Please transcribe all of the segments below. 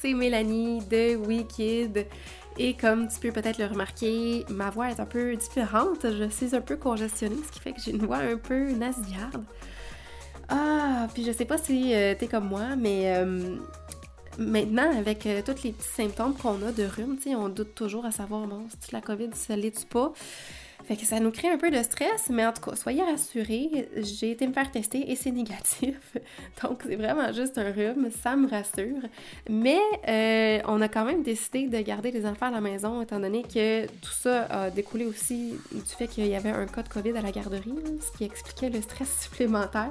c'est Mélanie de Wicked. Et comme tu peux peut-être le remarquer, ma voix est un peu différente. Je suis un peu congestionnée, ce qui fait que j'ai une voix un peu nasillarde. Ah, puis je sais pas si euh, t'es comme moi, mais euh, maintenant, avec euh, tous les petits symptômes qu'on a de rhume, on doute toujours à savoir, si la COVID, ça l'est-tu pas? Fait que ça nous crée un peu de stress, mais en tout cas, soyez rassurés, j'ai été me faire tester et c'est négatif. Donc, c'est vraiment juste un rhume, ça me rassure. Mais euh, on a quand même décidé de garder les enfants à la maison, étant donné que tout ça a découlé aussi du fait qu'il y avait un cas de COVID à la garderie, ce qui expliquait le stress supplémentaire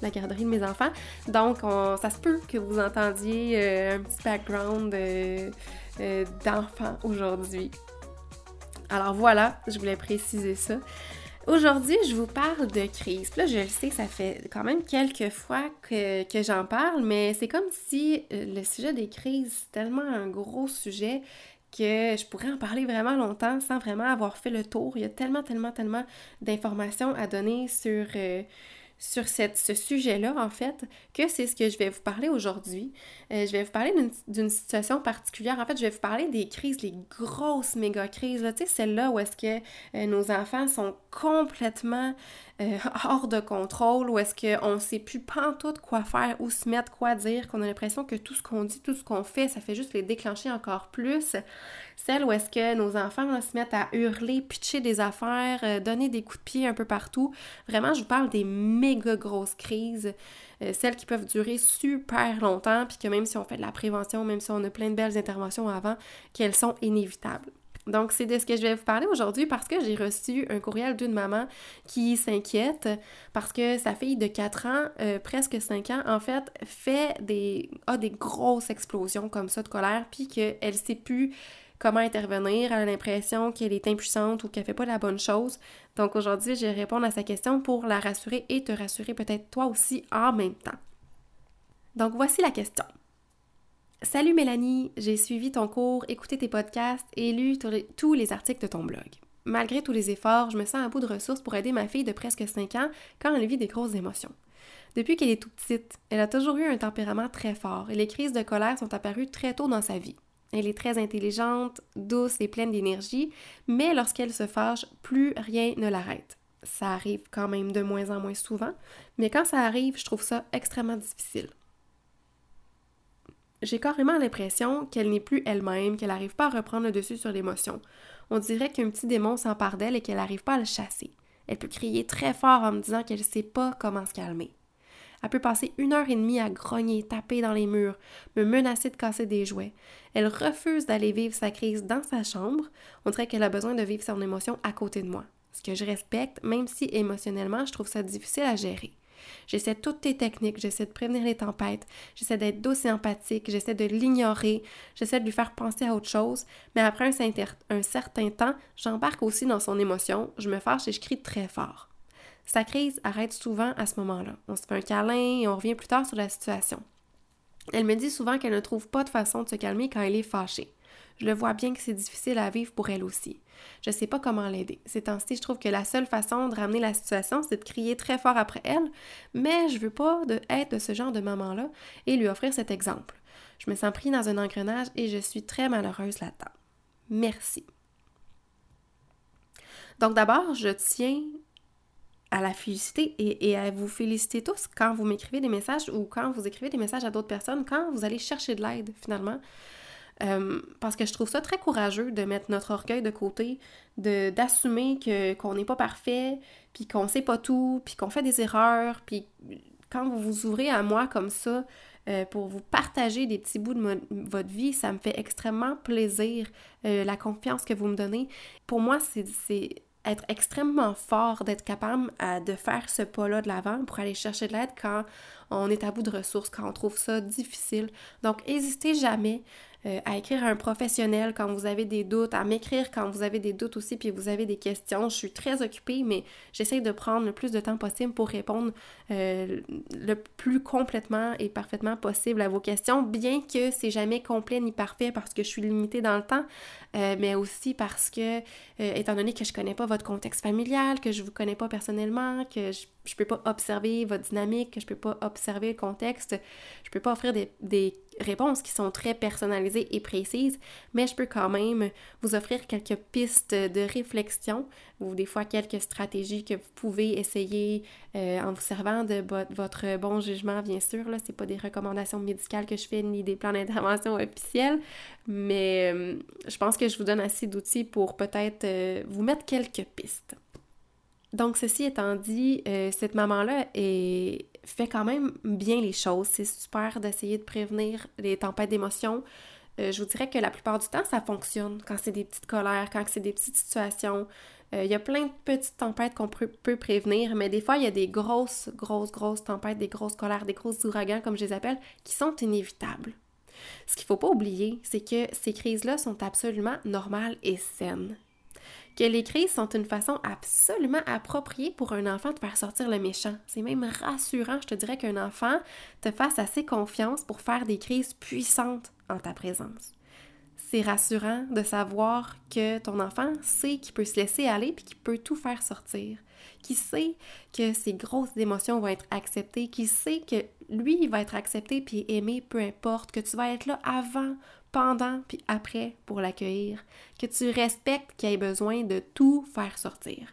la garderie de mes enfants. Donc, ça se peut que vous entendiez euh, un petit background euh, d'enfants aujourd'hui. Alors voilà, je voulais préciser ça. Aujourd'hui, je vous parle de crise. là, je le sais, ça fait quand même quelques fois que, j'en parle, mais c'est comme si euh, le sujet des crises, c'est tellement un gros sujet que je pourrais en parler vraiment longtemps sans vraiment avoir fait le tour. Il y a tellement, tellement, tellement d'informations à donner sur... Euh, sur ce sujet-là, en fait, que c'est ce que je vais vous parler aujourd'hui. Euh, je vais vous parler d'une situation particulière. En fait, je vais vous parler des crises, les grosses méga crises, tu sais, celles-là où est-ce que euh, nos enfants sont complètement euh, hors de contrôle, où est-ce qu'on ne sait plus pantoute quoi faire, où se mettre, quoi dire, qu'on a l'impression que tout ce qu'on dit, tout ce qu'on fait, ça fait juste les déclencher encore plus. Celles où est-ce que nos enfants se mettent à hurler, pitcher des affaires, euh, donner des coups de pied un peu partout. Vraiment, je vous parle des méga grosses crises. Euh, celles qui peuvent durer super longtemps, puis que même si on fait de la prévention, même si on a plein de belles interventions avant, qu'elles sont inévitables. Donc, c'est de ce que je vais vous parler aujourd'hui parce que j'ai reçu un courriel d'une maman qui s'inquiète parce que sa fille de 4 ans, euh, presque 5 ans, en fait, fait des, a des grosses explosions comme ça de colère, puis qu'elle sait plus comment intervenir, elle a l'impression qu'elle est impuissante ou qu'elle fait pas la bonne chose. Donc aujourd'hui, je vais répondre à sa question pour la rassurer et te rassurer peut-être toi aussi en même temps. Donc voici la question. Salut Mélanie, j'ai suivi ton cours, écouté tes podcasts et lu tous les articles de ton blog. Malgré tous les efforts, je me sens à bout de ressources pour aider ma fille de presque 5 ans quand elle vit des grosses émotions. Depuis qu'elle est toute petite, elle a toujours eu un tempérament très fort et les crises de colère sont apparues très tôt dans sa vie. Elle est très intelligente, douce et pleine d'énergie, mais lorsqu'elle se fâche, plus rien ne l'arrête. Ça arrive quand même de moins en moins souvent, mais quand ça arrive, je trouve ça extrêmement difficile j'ai carrément l'impression qu'elle n'est plus elle-même, qu'elle n'arrive pas à reprendre le dessus sur l'émotion. On dirait qu'un petit démon s'empare d'elle et qu'elle n'arrive pas à le chasser. Elle peut crier très fort en me disant qu'elle ne sait pas comment se calmer. Elle peut passer une heure et demie à grogner, taper dans les murs, me menacer de casser des jouets. Elle refuse d'aller vivre sa crise dans sa chambre. On dirait qu'elle a besoin de vivre son émotion à côté de moi. Ce que je respecte, même si émotionnellement je trouve ça difficile à gérer. J'essaie toutes tes techniques, j'essaie de prévenir les tempêtes, j'essaie d'être douce et empathique, j'essaie de l'ignorer, j'essaie de lui faire penser à autre chose, mais après un, certain temps, j'embarque aussi dans son émotion, je me fâche et je crie très fort. Sa crise arrête souvent à ce moment-là. On se fait un câlin et on revient plus tard sur la situation. Elle me dit souvent qu'elle ne trouve pas de façon de se calmer quand elle est fâchée. Je le vois bien que c'est difficile à vivre pour elle aussi. Je sais pas comment l'aider. Ces temps-ci, je trouve que la seule façon de ramener la situation, c'est de crier très fort après elle, mais je veux pas de être de ce genre de maman-là et lui offrir cet exemple. Je me sens pris dans un engrenage et je suis très malheureuse là-dedans. Merci. Donc d'abord, je tiens à la féliciter et, à vous féliciter tous quand vous m'écrivez des messages ou quand vous écrivez des messages à d'autres personnes, quand vous allez chercher de l'aide finalement. Euh, parce que je trouve ça très courageux de mettre notre orgueil de côté, de d'assumer qu'on n'est pas parfait, puis qu'on sait pas tout, puis qu'on fait des erreurs, puis quand vous vous ouvrez à moi comme ça euh, pour vous partager des petits bouts de votre vie, ça me fait extrêmement plaisir, euh, la confiance que vous me donnez. Pour moi, c'est être extrêmement fort, d'être capable de faire ce pas-là de l'avant pour aller chercher de l'aide quand on est à bout de ressources, quand on trouve ça difficile. Donc, n'hésitez jamais euh, à écrire à un professionnel quand vous avez des doutes, à m'écrire quand vous avez des doutes aussi, puis vous avez des questions. Je suis très occupée, mais j'essaie de prendre le plus de temps possible pour répondre euh, le plus complètement et parfaitement possible à vos questions, bien que c'est jamais complet ni parfait parce que je suis limitée dans le temps, euh, mais aussi parce que, étant donné que je connais pas votre contexte familial, que je vous connais pas personnellement, que je je peux pas observer votre dynamique, que je peux pas observer le contexte, je peux pas offrir des, réponses qui sont très personnalisées et précises, mais je peux quand même vous offrir quelques pistes de réflexion ou des fois quelques stratégies que vous pouvez essayer euh, en vous servant de votre bon jugement, bien sûr. Là, c'est pas des recommandations médicales que je fais ni des plans d'intervention officiels, mais euh, je pense que je vous donne assez d'outils pour peut-être euh, vous mettre quelques pistes. Donc, ceci étant dit, euh, cette maman-là fait quand même bien les choses. C'est super d'essayer de prévenir les tempêtes d'émotions. Euh, je vous dirais que la plupart du temps, ça fonctionne quand c'est des petites colères, quand c'est des petites situations. Euh, il y a plein de petites tempêtes qu'on peut, prévenir, mais des fois, il y a des grosses, grosses, grosses tempêtes, des grosses colères, des grosses ouragans, comme je les appelle, qui sont inévitables. Ce qu'il ne faut pas oublier, c'est que ces crises-là sont absolument normales et saines que les crises sont une façon absolument appropriée pour un enfant de faire sortir le méchant. C'est même rassurant, je te dirais, qu'un enfant te fasse assez confiance pour faire des crises puissantes en ta présence. C'est rassurant de savoir que ton enfant sait qu'il peut se laisser aller puis qu'il peut tout faire sortir, qu'il sait que ses grosses émotions vont être acceptées, qu'il sait que lui, il va être accepté puis aimé peu importe, que tu vas être là avant, pendant puis après pour l'accueillir, que tu respectes qu'il ait besoin de tout faire sortir.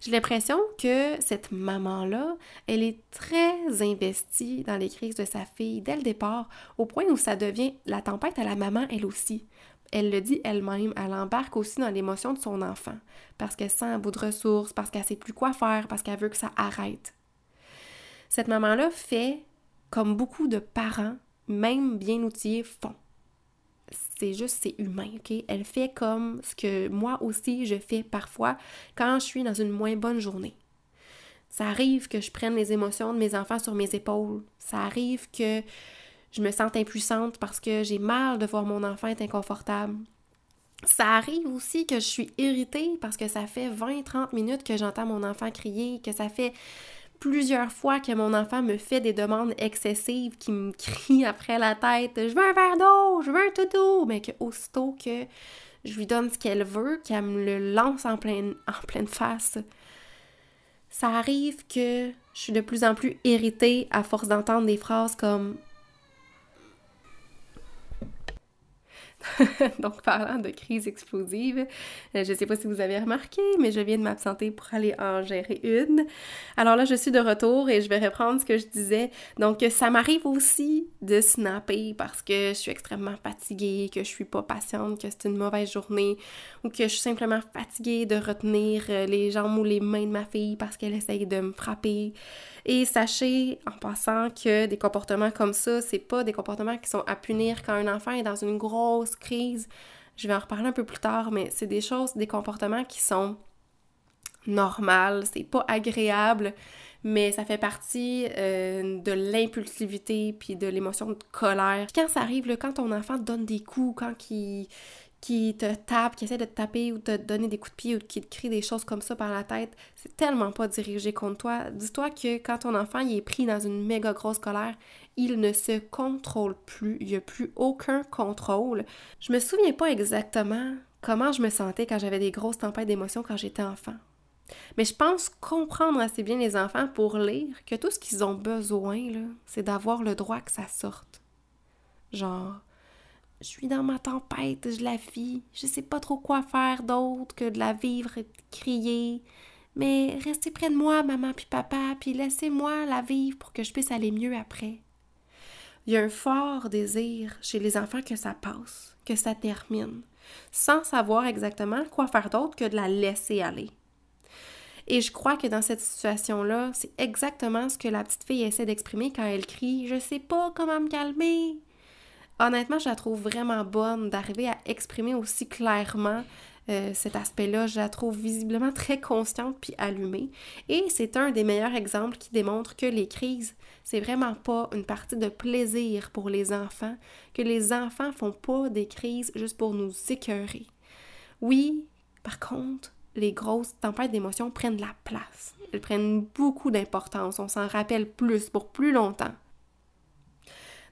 J'ai l'impression que cette maman-là, elle est très investie dans les crises de sa fille dès le départ, au point où ça devient la tempête à la maman elle aussi. Elle le dit elle-même, elle embarque aussi dans l'émotion de son enfant, parce qu'elle sent un bout de ressources, parce qu'elle sait plus quoi faire, parce qu'elle veut que ça arrête. Cette maman-là fait comme beaucoup de parents, même bien outillés, font c'est juste, c'est humain, OK? Elle fait comme ce que moi aussi je fais parfois quand je suis dans une moins bonne journée. Ça arrive que je prenne les émotions de mes enfants sur mes épaules. Ça arrive que je me sente impuissante parce que j'ai mal de voir mon enfant être inconfortable. Ça arrive aussi que je suis irritée parce que ça fait 20-30 minutes que j'entends mon enfant crier, que ça fait plusieurs fois que mon enfant me fait des demandes excessives, qui me crie après la tête Je veux un verre d'eau, je veux un toutou mais que aussitôt que je lui donne ce qu'elle veut, qu'elle me le lance en pleine, en pleine face. Ça arrive que je suis de plus en plus irritée à force d'entendre des phrases comme Donc, parlant de crise explosive, euh, je ne sais pas si vous avez remarqué, mais je viens de m'absenter pour aller en gérer une. Alors là, je suis de retour et je vais reprendre ce que je disais. Donc, ça m'arrive aussi de snapper parce que je suis extrêmement fatiguée, que je suis pas patiente, que c'est une mauvaise journée ou que je suis simplement fatiguée de retenir euh, les jambes ou les mains de ma fille parce qu'elle essaye de me frapper. Et sachez en passant que des comportements comme ça, c'est pas des comportements qui sont à punir quand un enfant est dans une grosse crise. Je vais en reparler un peu plus tard, mais c'est des choses, des comportements qui sont normales, c'est pas agréable, mais ça fait partie euh, de l'impulsivité puis de l'émotion de colère. Quand ça arrive, là, quand ton enfant donne des coups, quand il, qui te tape, qui essaie de te taper ou te donner des coups de pied ou qui te crie des choses comme ça par la tête, c'est tellement pas dirigé contre toi. Dis-toi que quand ton enfant est pris dans une méga grosse colère, il ne se contrôle plus, il n'y a plus aucun contrôle. Je me souviens pas exactement comment je me sentais quand j'avais des grosses tempêtes d'émotions quand j'étais enfant. Mais je pense comprendre assez bien les enfants pour lire que tout ce qu'ils ont besoin, c'est d'avoir le droit que ça sorte. Genre, je suis dans ma tempête, je la vis, je sais pas trop quoi faire d'autre que de la vivre et de crier. Mais restez près de moi, maman puis papa, puis laissez-moi la vivre pour que je puisse aller mieux après. Il y a un fort désir chez les enfants que ça passe, que ça termine, sans savoir exactement quoi faire d'autre que de la laisser aller. Et je crois que dans cette situation-là, c'est exactement ce que la petite fille essaie d'exprimer quand elle crie Je sais pas comment me calmer honnêtement, je la trouve vraiment bonne d'arriver à exprimer aussi clairement euh, cet aspect-là. Je la trouve visiblement très consciente puis allumée. Et c'est un des meilleurs exemples qui démontre que les crises, c'est vraiment pas une partie de plaisir pour les enfants, que les enfants font pas des crises juste pour nous écœurer. Oui, par contre, les grosses tempêtes d'émotions prennent la place. Elles prennent beaucoup d'importance. On s'en rappelle plus pour plus longtemps.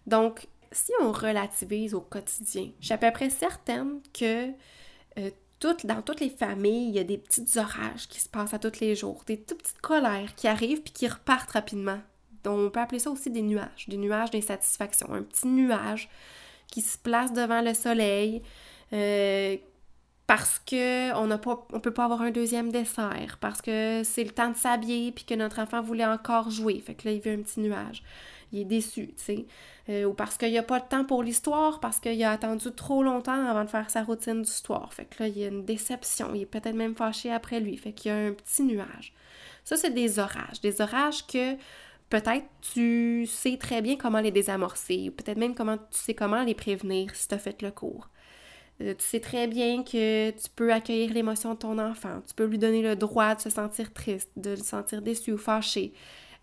Donc, si on relativise au quotidien, je suis à peu près certaine que euh, dans toutes les familles, il y a des petites orages qui se passent à tous les jours, des toutes petites colères qui arrivent puis qui repartent rapidement. Donc, on peut appeler ça aussi des nuages, des nuages d'insatisfaction. Un petit nuage qui se place devant le soleil euh, parce que on peut pas avoir un deuxième dessert, parce que c'est le temps de s'habiller puis que notre enfant voulait encore jouer. Fait que là, il veut un petit nuage. Il est déçu, tu sais. Euh, ou parce qu'il n'y a pas de temps pour l'histoire, parce qu'il a attendu trop longtemps avant de faire sa routine d'histoire. Fait que là, il y a une déception. Il est peut-être même fâché après lui. Fait qu'il y a un petit nuage. Ça, c'est des orages. Des orages que peut-être tu sais très bien comment les désamorcer, ou peut-être même comment tu sais comment les prévenir si tu as fait le cours. Euh, tu sais très bien que tu peux accueillir l'émotion de ton enfant, tu peux lui donner le droit de se sentir triste, de se sentir déçu ou fâché,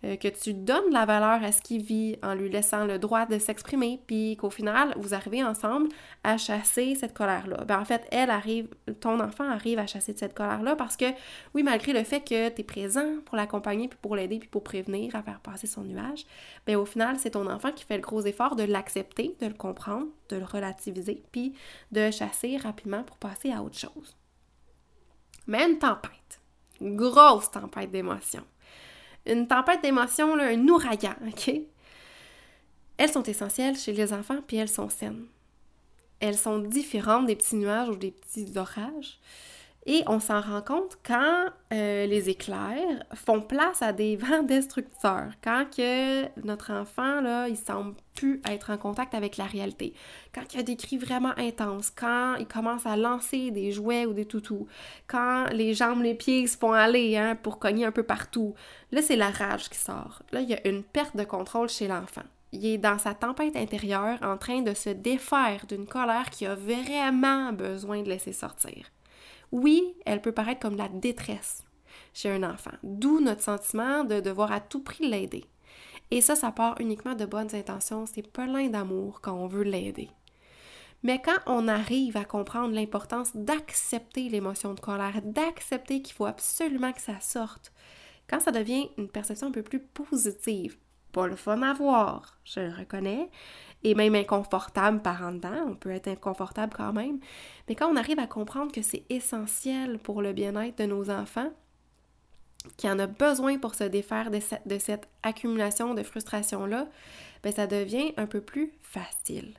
euh, que tu donnes la valeur à ce qu'il vit en lui laissant le droit de s'exprimer, puis qu'au final, vous arrivez ensemble à chasser cette colère-là. Ben, en fait, elle arrive, ton enfant arrive à chasser cette colère-là parce que, oui, malgré le fait que tu es présent pour l'accompagner, puis pour l'aider, puis pour prévenir à faire passer son nuage, ben, au final, c'est ton enfant qui fait le gros effort de l'accepter, de le comprendre, de le relativiser, puis de chasser rapidement pour passer à autre chose. Mais une tempête, grosse tempête d'émotions une tempête d'émotions, un ouragan, OK? Elles sont essentielles chez les enfants, puis elles sont saines. Elles sont différentes des petits nuages ou des petits orages. Et on s'en rend compte quand euh, les éclairs font place à des vents destructeurs, quand notre enfant, là, il semble plus être en contact avec la réalité, quand il y a des cris vraiment intenses, quand il commence à lancer des jouets ou des toutous, quand les jambes, les pieds se font aller hein, pour cogner un peu partout, là, c'est la rage qui sort. Là, il y a une perte de contrôle chez l'enfant. Il est dans sa tempête intérieure en train de se défaire d'une colère qui a vraiment besoin de laisser sortir. Oui, elle peut paraître comme la détresse chez un enfant, d'où notre sentiment de devoir à tout prix l'aider. Et ça, ça part uniquement de bonnes intentions, c'est plein d'amour quand on veut l'aider. Mais quand on arrive à comprendre l'importance d'accepter l'émotion de colère, d'accepter qu'il faut absolument que ça sorte, quand ça devient une perception un peu plus positive, pas le fun à voir, je le reconnais, et même inconfortable par en dedans, on peut être inconfortable quand même, mais quand on arrive à comprendre que c'est essentiel pour le bien-être de nos enfants, qu'il en a besoin pour se défaire de cette, accumulation de frustration-là, ben ça devient un peu plus facile.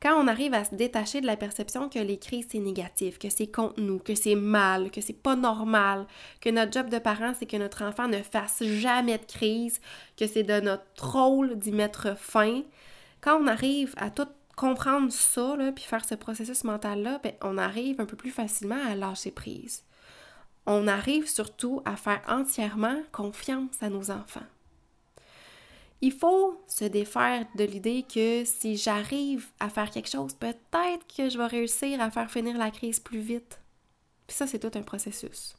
Quand on arrive à se détacher de la perception que les crises c'est négatif, que c'est contre nous, que c'est mal, que c'est pas normal, que notre job de parent c'est que notre enfant ne fasse jamais de crise, que c'est de notre rôle d'y mettre fin, quand on arrive à tout comprendre ça, là, puis faire ce processus mental-là, ben, on arrive un peu plus facilement à lâcher prise. On arrive surtout à faire entièrement confiance à nos enfants. Il faut se défaire de l'idée que si j'arrive à faire quelque chose, peut-être que je vais réussir à faire finir la crise plus vite. Puis ça, c'est tout un processus.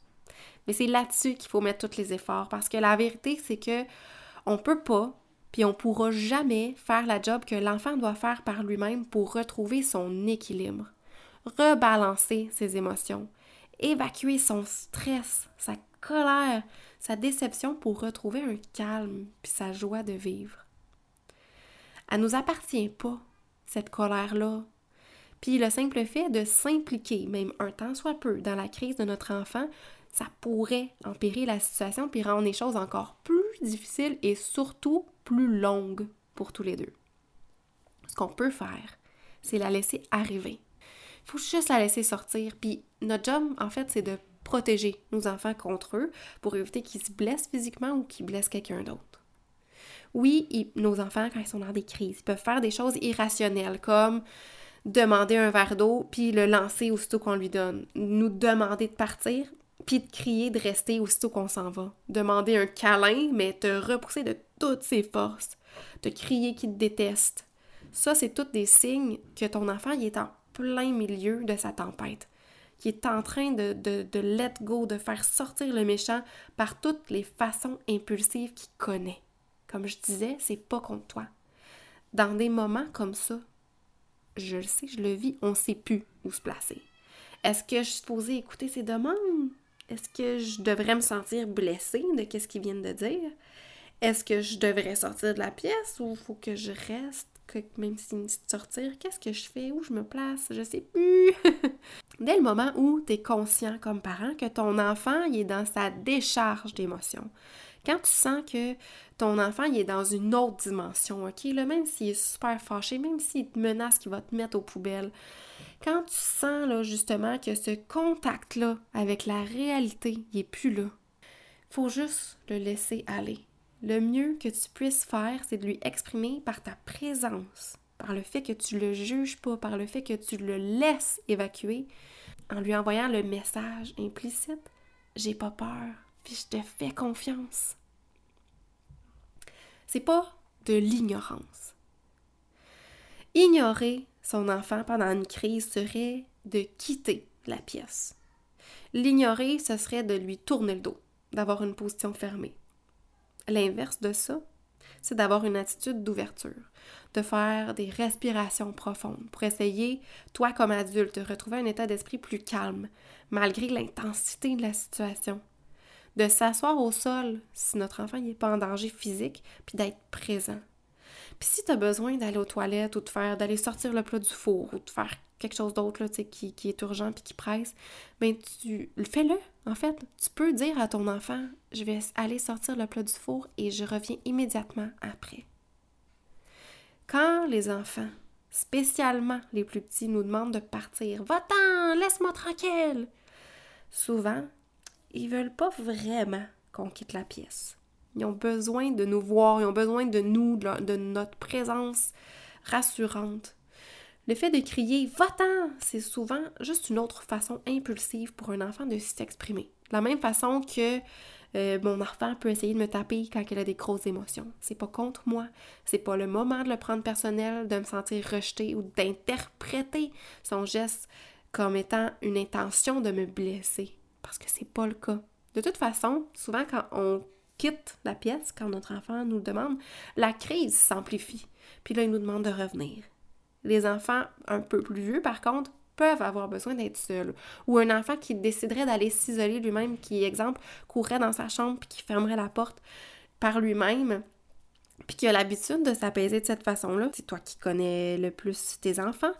Mais c'est là-dessus qu'il faut mettre tous les efforts parce que la vérité, c'est que on peut pas puis on pourra jamais faire la job que l'enfant doit faire par lui-même pour retrouver son équilibre, rebalancer ses émotions, évacuer son stress, sa colère, sa déception pour retrouver un calme puis sa joie de vivre. Elle nous appartient pas, cette colère-là. Puis le simple fait de s'impliquer, même un temps soit peu, dans la crise de notre enfant, ça pourrait empirer la situation puis rendre les choses encore plus difficiles et surtout plus longue pour tous les deux. Ce qu'on peut faire, c'est la laisser arriver. Il faut juste la laisser sortir. Puis notre job, en fait, c'est de protéger nos enfants contre eux pour éviter qu'ils se blessent physiquement ou qu'ils blessent quelqu'un d'autre. Oui, nos enfants, quand ils sont dans des crises, peuvent faire des choses irrationnelles comme demander un verre d'eau puis le lancer aussitôt qu'on lui donne, nous demander de partir puis de crier de rester aussitôt qu'on s'en va, demander un câlin mais te repousser de toutes ses forces, de crier qu'il te déteste. Ça, c'est tous des signes que ton enfant il est en plein milieu de sa tempête, qui est en train de, de, de let go, de faire sortir le méchant par toutes les façons impulsives qu'il connaît. Comme je disais, c'est pas contre toi. Dans des moments comme ça, je le sais, je le vis, on sait plus où se placer. Est-ce que je suis supposée écouter ses demandes? Est-ce que je devrais me sentir blessée de ce qu'ils viennent de dire? Est-ce que je devrais sortir de la pièce ou faut que je reste? même s'il me dit de sortir, qu'est-ce que je fais? Où je me place? Je sais plus. Dès le moment où tu es conscient comme parent que ton enfant est dans sa décharge d'émotions, quand tu sens que ton enfant est dans une autre dimension, OK? Même s'il est super fâché, même s'il te menace qu'il va te mettre aux poubelles, quand tu sens là, justement que ce contact-là avec la réalité, il est plus là, faut juste le laisser aller. Le mieux que tu puisses faire, c'est de lui exprimer par ta présence, par le fait que tu le juges pas, par le fait que tu le laisses évacuer, en lui envoyant le message implicite j'ai pas peur, puis je te fais confiance. C'est pas de l'ignorance. Ignorer son enfant pendant une crise serait de quitter la pièce. L'ignorer, ce serait de lui tourner le dos, d'avoir une position fermée. L'inverse de ça, c'est d'avoir une attitude d'ouverture, de faire des respirations profondes pour essayer, toi comme adulte, de retrouver un état d'esprit plus calme, malgré l'intensité de la situation. De s'asseoir au sol si notre enfant n'est pas en danger physique, puis d'être présent. Puis si tu as besoin d'aller aux toilettes ou de faire d'aller sortir le plat du four ou de faire quelque chose d'autre qui est urgent puis qui presse, ben tu fais-le. En fait, tu peux dire à ton enfant, je vais aller sortir le plat du four et je reviens immédiatement après. Quand les enfants, spécialement les plus petits, nous demandent de partir, va-t'en, laisse-moi tranquille. Souvent, ils veulent pas vraiment qu'on quitte la pièce. Ils ont besoin de nous voir, ils ont besoin de nous, de notre présence rassurante. Le fait de crier Va-t'en c'est souvent juste une autre façon impulsive pour un enfant de s'exprimer. De la même façon que euh, mon enfant peut essayer de me taper quand il a des grosses émotions. C'est pas contre moi, c'est pas le moment de le prendre personnel, de me sentir rejeté ou d'interpréter son geste comme étant une intention de me blesser, parce que c'est pas le cas. De toute façon, souvent quand on quitte la pièce, quand notre enfant nous le demande, la crise s'amplifie. Puis là, il nous demande de revenir. Les enfants un peu plus vieux, par contre, peuvent avoir besoin d'être seuls. Ou un enfant qui déciderait d'aller s'isoler lui-même, qui, exemple, courrait dans sa chambre puis qui fermerait la porte par lui-même, puis qui a l'habitude de s'apaiser de cette façon-là, c'est toi qui connais le plus tes enfants,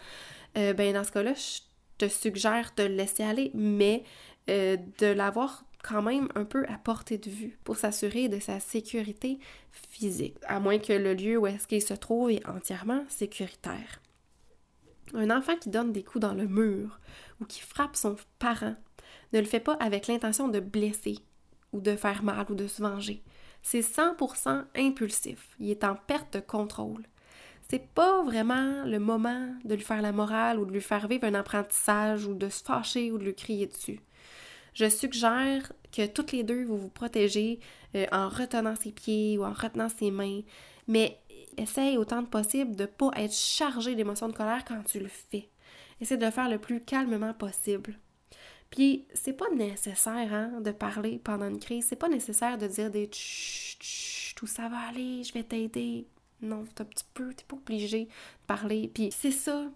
euh, ben dans ce cas-là, je te suggère de le laisser aller, mais euh, de l'avoir quand même un peu à portée de vue pour s'assurer de sa sécurité physique, à moins que le lieu où est-ce qu'il se trouve est entièrement sécuritaire. Un enfant qui donne des coups dans le mur ou qui frappe son parent ne le fait pas avec l'intention de blesser ou de faire mal ou de se venger. C'est 100% impulsif. Il est en perte de contrôle. C'est pas vraiment le moment de lui faire la morale ou de lui faire vivre un apprentissage ou de se fâcher ou de lui crier dessus. Je suggère que toutes les deux vous vous protégez euh, en retenant ses pieds ou en retenant ses mains, mais essaye autant que possible de ne pas être chargé d'émotions de colère quand tu le fais. Essaye de le faire le plus calmement possible. Puis, c'est pas nécessaire hein, de parler pendant une crise. C'est pas nécessaire de dire des chut, tout ça va aller, je vais t'aider. Non, un petit t'es pas obligé de parler. Puis, c'est ça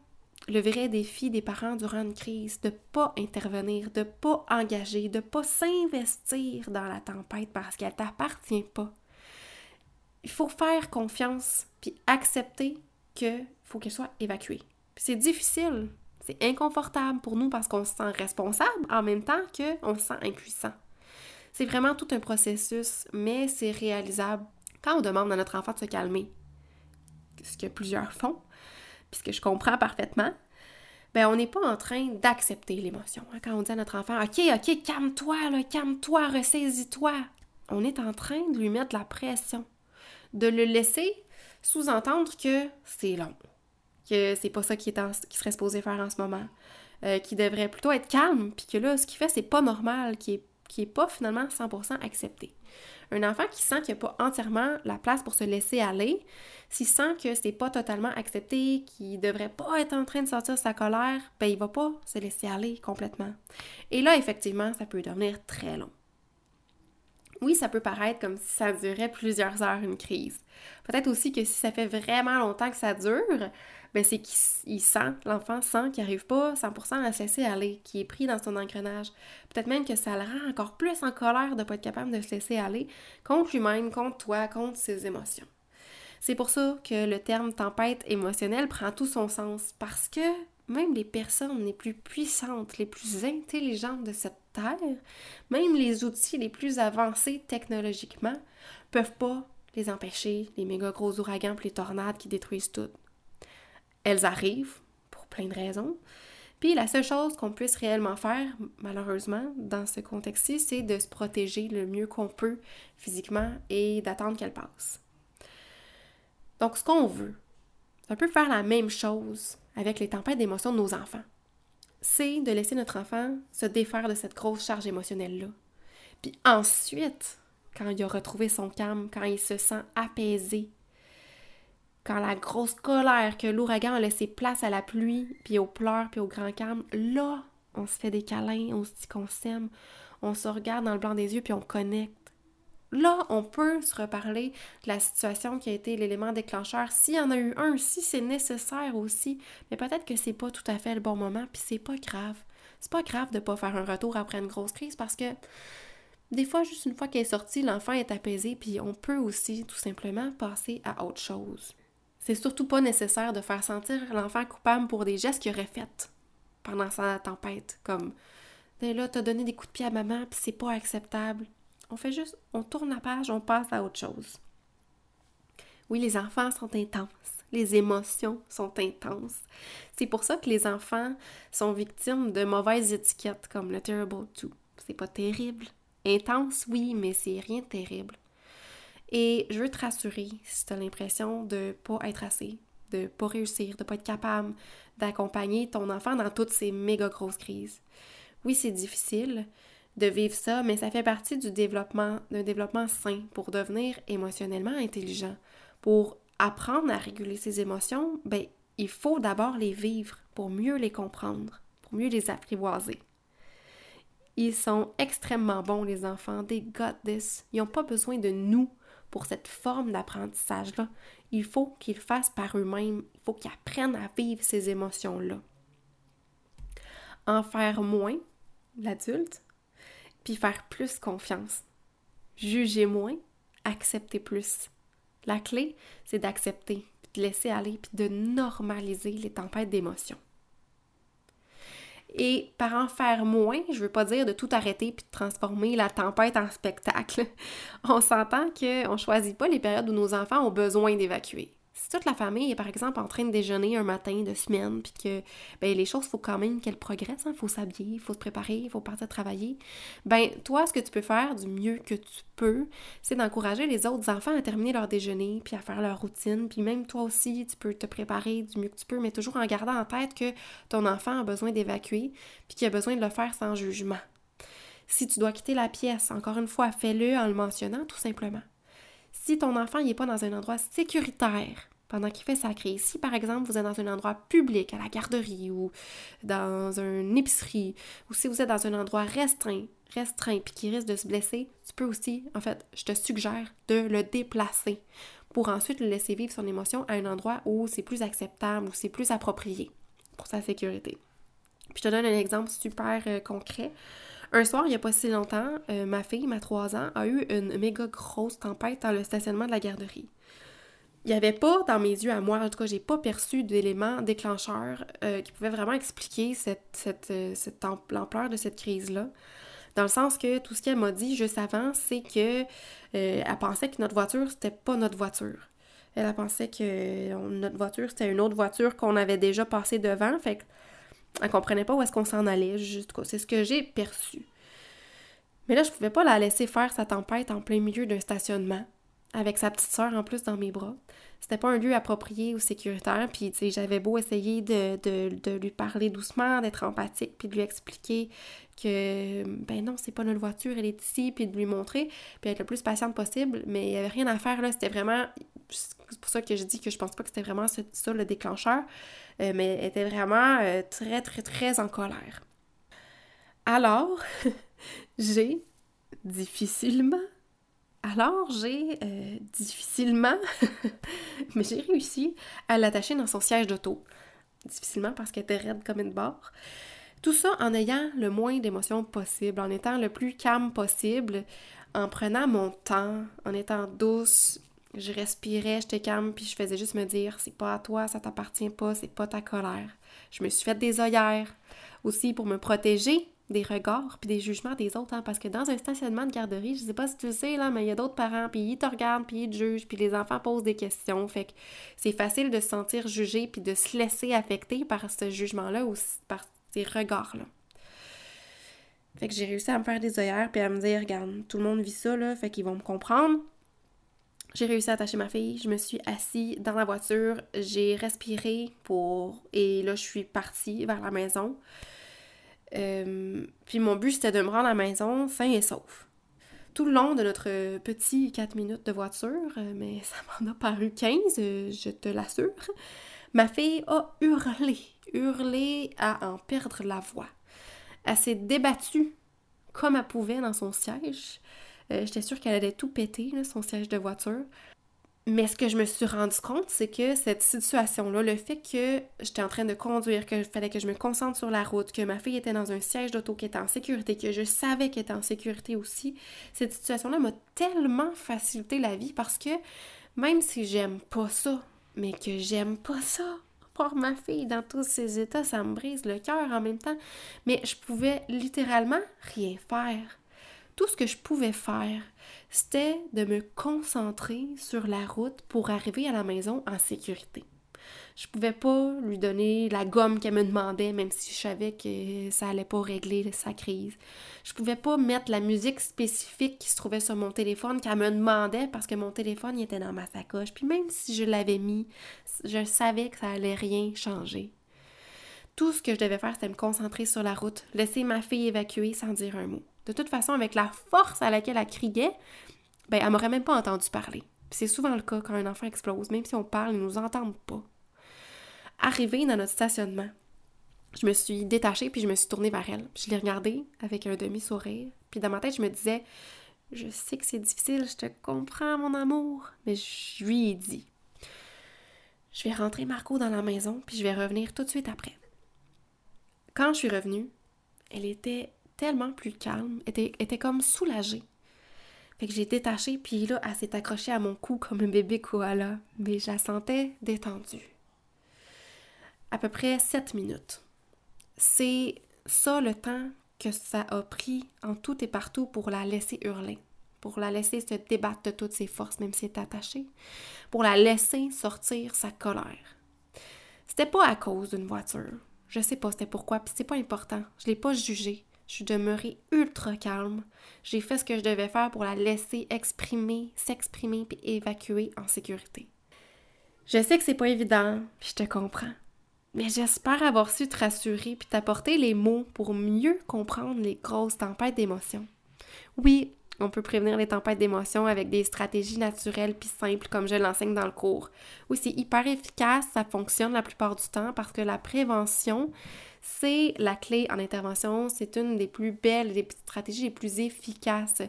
le vrai défi des parents durant une crise, de pas intervenir, de pas engager, de pas s'investir dans la tempête parce qu'elle t'appartient pas il faut faire confiance puis accepter qu'il faut qu'elle soit évacuée. C'est difficile, c'est inconfortable pour nous parce qu'on se sent responsable en même temps qu'on se sent impuissant. C'est vraiment tout un processus, mais c'est réalisable quand on demande à notre enfant de se calmer, ce que plusieurs font, puisque je comprends parfaitement. Ben, on n'est pas en train d'accepter l'émotion. Hein. Quand on dit à notre enfant, OK, OK, calme-toi, calme-toi, ressaisis-toi, on est en train de lui mettre la pression de le laisser sous-entendre que c'est long, que c'est pas ça qui, serait supposé faire en ce moment, euh, qu'il devrait plutôt être calme, puis que là, ce qu'il fait, c'est pas normal, qui est, qui est pas finalement 100% accepté. Un enfant qui sent qu'il n'y a pas entièrement la place pour se laisser aller, s'il sent que c'est pas totalement accepté, qu'il devrait pas être en train de sortir sa colère, ben il va pas se laisser aller complètement. Et là, effectivement, ça peut devenir très long. Oui, ça peut paraître comme si ça durait plusieurs heures une crise. Peut-être aussi que si ça fait vraiment longtemps que ça dure, ben c'est qu'il sent, l'enfant sent qu'il n'arrive pas 100% à se laisser aller, qu'il est pris dans son engrenage. Peut-être même que ça le rend encore plus en colère de ne pas être capable de se laisser aller contre lui-même, contre toi, contre ses émotions. C'est pour ça que le terme tempête émotionnelle prend tout son sens, parce que même les personnes les plus puissantes, les plus intelligentes de cette Terre, même les outils les plus avancés technologiquement, peuvent pas les empêcher, les méga gros ouragans les tornades qui détruisent tout. Elles arrivent, pour plein de raisons. Puis la seule chose qu'on puisse réellement faire, malheureusement, dans ce contexte-ci, c'est de se protéger le mieux qu'on peut physiquement et d'attendre qu'elle passe. Donc, ce qu'on veut, c'est un peu faire la même chose avec les tempêtes d'émotions de nos enfants. C'est de laisser notre enfant se défaire de cette grosse charge émotionnelle-là. Puis ensuite, quand il a retrouvé son calme, quand il se sent apaisé, quand la grosse colère que l'ouragan a laissé place à la pluie, puis aux pleurs, puis au grand calme, là, on se fait des câlins, on se dit qu'on s'aime, on se regarde dans le blanc des yeux, puis on connecte. Là, on peut se reparler de la situation qui a été l'élément déclencheur, s'il y en a eu un, si c'est nécessaire aussi. Mais peut-être que c'est pas tout à fait le bon moment, puis c'est pas grave. C'est pas grave de pas faire un retour après une grosse crise parce que des fois, juste une fois qu'elle est sortie, l'enfant est apaisé, puis on peut aussi tout simplement passer à autre chose. C'est surtout pas nécessaire de faire sentir l'enfant coupable pour des gestes qu'il aurait faits pendant sa tempête, comme ben là, t'as donné des coups de pied à maman, puis c'est pas acceptable. On fait juste, on tourne la page, on passe à autre chose. Oui, les enfants sont intenses. Les émotions sont intenses. C'est pour ça que les enfants sont victimes de mauvaises étiquettes comme le terrible two. C'est pas terrible. Intense, oui, mais c'est rien de terrible. Et je veux te rassurer si tu as l'impression de pas être assez, de pas réussir, de pas être capable d'accompagner ton enfant dans toutes ces méga grosses crises. Oui, c'est difficile, de vivre ça, mais ça fait partie du développement, d'un développement sain pour devenir émotionnellement intelligent. Pour apprendre à réguler ses émotions, ben, il faut d'abord les vivre pour mieux les comprendre, pour mieux les apprivoiser. Ils sont extrêmement bons, les enfants. They got this. Ils n'ont pas besoin de nous pour cette forme d'apprentissage-là. Il faut qu'ils fassent par eux-mêmes. Il faut qu'ils apprennent à vivre ces émotions-là. En faire moins, l'adulte, puis faire plus confiance. Juger moins, accepter plus. La clé, c'est d'accepter, de laisser aller, puis de normaliser les tempêtes d'émotions. Et par en faire moins, je veux pas dire de tout arrêter puis de transformer la tempête en spectacle. On s'entend qu'on choisit pas les périodes où nos enfants ont besoin d'évacuer si toute la famille est par exemple en train de déjeuner un matin de semaine, puis que ben, les choses, faut quand même qu'elles progressent, il hein, faut s'habiller, il faut se préparer, il faut partir travailler, ben toi, ce que tu peux faire du mieux que tu peux, c'est d'encourager les autres enfants à terminer leur déjeuner, puis à faire leur routine, puis même toi aussi, tu peux te préparer du mieux que tu peux, mais toujours en gardant en tête que ton enfant a besoin d'évacuer, puis qu'il a besoin de le faire sans jugement. Si tu dois quitter la pièce, encore une fois, fais-le en le mentionnant tout simplement. Si ton enfant n'est pas dans un endroit sécuritaire, pendant qu'il fait sa crise. Si par exemple vous êtes dans un endroit public, à la garderie ou dans une épicerie, ou si vous êtes dans un endroit restreint, restreint puis qui risque de se blesser, tu peux aussi, en fait, je te suggère de le déplacer pour ensuite le laisser vivre son émotion à un endroit où c'est plus acceptable, où c'est plus approprié pour sa sécurité. Puis je te donne un exemple super euh, concret. Un soir, il n'y a pas si longtemps, euh, ma fille, ma 3 ans, a eu une méga grosse tempête dans le stationnement de la garderie il n'y avait pas dans mes yeux à moi, en tout cas, j'ai pas perçu d'éléments déclencheurs euh, qui pouvaient vraiment expliquer cette, euh, l'ampleur de cette crise-là. Dans le sens que tout ce qu'elle m'a dit juste avant, c'est que euh, elle pensait que notre voiture, c'était pas notre voiture. Elle, a pensait que notre voiture, c'était une autre voiture qu'on avait déjà passée devant. Fait qu'elle comprenait pas où est-ce qu'on s'en allait. C'est ce que j'ai perçu. Mais là, je pouvais pas la laisser faire sa tempête en plein milieu d'un stationnement avec sa petite sœur en plus dans mes bras. C'était pas un lieu approprié ou sécuritaire, puis j'avais beau essayer de, de, lui parler doucement, d'être empathique, puis de lui expliquer que, ben non, c'est pas notre voiture, elle est ici, puis de lui montrer, puis être le plus patiente possible, mais il y avait rien à faire, là, c'était vraiment, c'est pour ça que je dis que je pense pas que c'était vraiment ça, le déclencheur, euh, mais elle était vraiment euh, très, très, très en colère. Alors, j'ai difficilement alors, j'ai euh, difficilement, mais j'ai réussi à l'attacher dans son siège d'auto. Difficilement parce qu'elle était raide comme une barre. Tout ça en ayant le moins d'émotions possible, en étant le plus calme possible, en prenant mon temps, en étant douce, Je respirais, j'étais calme, puis je faisais juste me dire c'est pas à toi, ça t'appartient pas, c'est pas ta colère. Je me suis fait des œillères aussi pour me protéger des regards puis des jugements des autres, hein, parce que dans un stationnement de garderie, je sais pas si tu le sais, là, mais il y a d'autres parents, puis ils te regardent, puis ils te jugent, puis les enfants posent des questions, fait que c'est facile de se sentir jugé puis de se laisser affecter par ce jugement-là ou par ces regards-là. Fait que j'ai réussi à me faire des œillères puis à me dire, regarde, tout le monde vit ça, là, fait qu'ils vont me comprendre. J'ai réussi à attacher ma fille, je me suis assise dans la voiture, j'ai respiré pour... Et là, je suis partie vers la maison. Euh, puis mon but, c'était de me rendre à la maison sain et sauf. Tout le long de notre petit 4 minutes de voiture, euh, mais ça m'en a paru 15, euh, je te l'assure, ma fille a hurlé, hurlé à en perdre la voix. Elle s'est débattue comme elle pouvait dans son siège. J'étais sûre qu'elle allait tout péter, son siège de voiture. Mais ce que je me suis rendu compte, c'est que cette situation-là, le fait que j'étais en train de conduire, qu'il fallait que je me concentre sur la route, que ma fille était dans un siège d'auto qui était en sécurité, que je savais qu'elle était en sécurité aussi, cette situation-là m'a tellement facilité la vie parce que même si j'aime pas ça, mais que j'aime pas ça, pour ma fille dans tous ses états, ça me brise le cœur en même temps, mais je pouvais littéralement rien faire. Tout ce que je pouvais faire, c'était de me concentrer sur la route pour arriver à la maison en sécurité. Je pouvais pas lui donner la gomme qu'elle me demandait, même si je savais que ça allait pas régler sa crise. Je pouvais pas mettre la musique spécifique qui se trouvait sur mon téléphone qu'elle me demandait parce que mon téléphone était dans ma sacoche. Puis même si je l'avais mis, je savais que ça allait rien changer. Tout ce que je devais faire, c'était me concentrer sur la route, laisser ma fille évacuer sans dire un mot. De toute façon, avec la force à laquelle elle criait, ben, elle m'aurait même pas entendu parler. C'est souvent le cas quand un enfant explose, même si on parle, ils nous entendent pas. Arrivée dans notre stationnement, je me suis détachée puis je me suis tournée vers elle. Je l'ai regardée avec un demi-sourire. Puis dans ma tête, je me disais, je sais que c'est difficile, je te comprends, mon amour, mais je lui ai dit, je vais rentrer Marco dans la maison puis je vais revenir tout de suite après. Quand je suis revenue, elle était tellement plus calme, était, était comme soulagée. Fait que j'ai détaché, puis là, elle s'est accrochée à mon cou comme un bébé koala, mais je la sentais détendue. À peu près 7 minutes. C'est ça le temps que ça a pris en tout et partout pour la laisser hurler, pour la laisser se débattre de toutes ses forces, même si elle est attachée, pour la laisser sortir sa colère. C'était pas à cause d'une voiture. Je sais pas c'était pourquoi, puis c'est pas important. Je l'ai pas jugé. Je suis demeurée ultra calme. J'ai fait ce que je devais faire pour la laisser exprimer, s'exprimer puis évacuer en sécurité. Je sais que c'est pas évident, puis je te comprends. Mais j'espère avoir su te rassurer puis t'apporter les mots pour mieux comprendre les grosses tempêtes d'émotions. Oui, on peut prévenir les tempêtes d'émotions avec des stratégies naturelles puis simples comme je l'enseigne dans le cours. Oui, c'est hyper efficace, ça fonctionne la plupart du temps parce que la prévention, c'est la clé en intervention, c'est une des plus belles, des stratégies les plus efficaces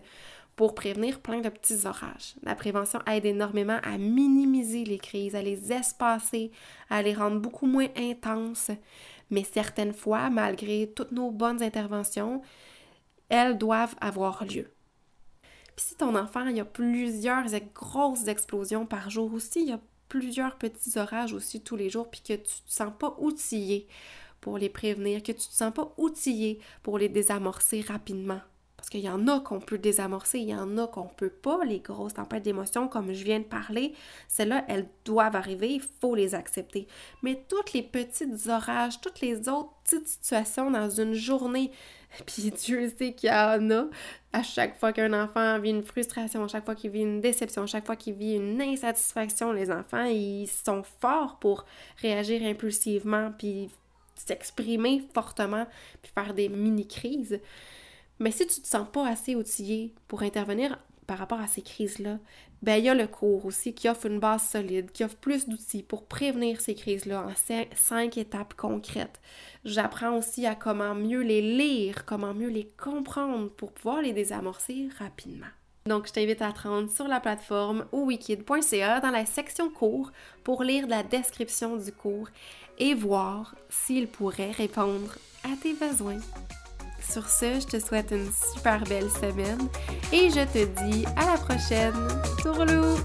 pour prévenir plein de petits orages. La prévention aide énormément à minimiser les crises, à les espacer, à les rendre beaucoup moins intenses. Mais certaines fois, malgré toutes nos bonnes interventions, elles doivent avoir lieu. Puis si ton enfant, il y a plusieurs grosses explosions par jour aussi, il y a plusieurs petits orages aussi tous les jours, puis que tu te sens pas outillé pour les prévenir, que tu te sens pas outillé pour les désamorcer rapidement. Parce qu'il y en a qu'on peut désamorcer, il y en a qu'on peut pas, les grosses tempêtes d'émotions, comme je viens de parler, celles-là, elles doivent arriver, il faut les accepter. Mais toutes les petites orages, toutes les autres petites situations dans une journée, Puis Dieu sait qu'il y en a à chaque fois qu'un enfant vit une frustration, à chaque fois qu'il vit une déception, à chaque fois qu'il vit une insatisfaction, les enfants, ils sont forts pour réagir impulsivement, puis s'exprimer fortement, puis faire des mini-crises. Mais si tu te sens pas assez outillé pour intervenir par rapport à ces crises-là, ben il y a le cours aussi qui offre une base solide, qui offre plus d'outils pour prévenir ces crises-là en cinq étapes concrètes. J'apprends aussi à comment mieux les lire, comment mieux les comprendre pour pouvoir les désamorcer rapidement. Donc, je t'invite à te rendre sur la plateforme ou wikid.ca dans la section cours pour lire la description du cours et voir s'il pourrait répondre à tes besoins. Sur ce, je te souhaite une super belle semaine et je te dis à la prochaine. Tourlou!